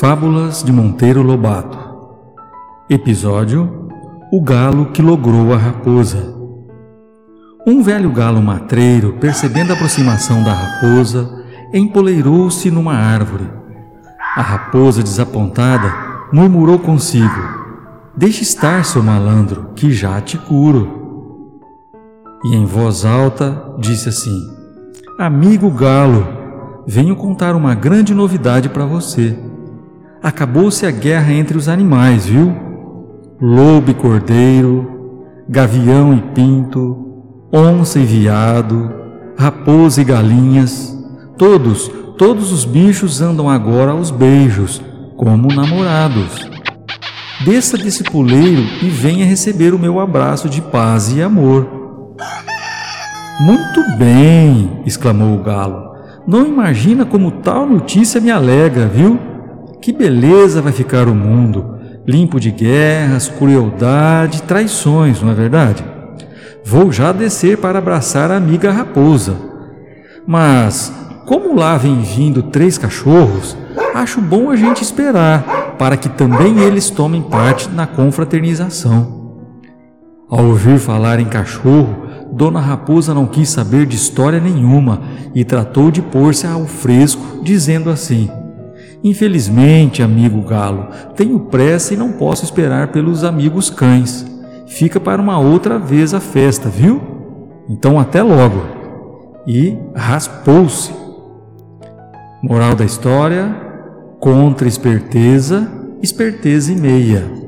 Fábulas de Monteiro Lobato Episódio O Galo que Logrou a Raposa Um velho galo matreiro, percebendo a aproximação da raposa, empoleirou-se numa árvore. A raposa, desapontada, murmurou consigo: Deixe estar, seu malandro, que já te curo. E em voz alta disse assim: Amigo galo, venho contar uma grande novidade para você. Acabou-se a guerra entre os animais, viu? Lobo e cordeiro, gavião e pinto, onça e veado, raposa e galinhas, todos, todos os bichos andam agora aos beijos, como namorados. Desça desse puleiro e venha receber o meu abraço de paz e amor. Muito bem, exclamou o galo. Não imagina como tal notícia me alegra, viu? Que beleza vai ficar o mundo, limpo de guerras, crueldade, traições, não é verdade? Vou já descer para abraçar a amiga raposa. Mas, como lá vem vindo três cachorros, acho bom a gente esperar para que também eles tomem parte na confraternização. Ao ouvir falar em cachorro, Dona Raposa não quis saber de história nenhuma e tratou de pôr-se ao fresco, dizendo assim: Infelizmente, amigo galo, tenho pressa e não posso esperar pelos amigos cães. Fica para uma outra vez a festa, viu? Então até logo. E raspou-se. Moral da história: contra esperteza, esperteza e meia.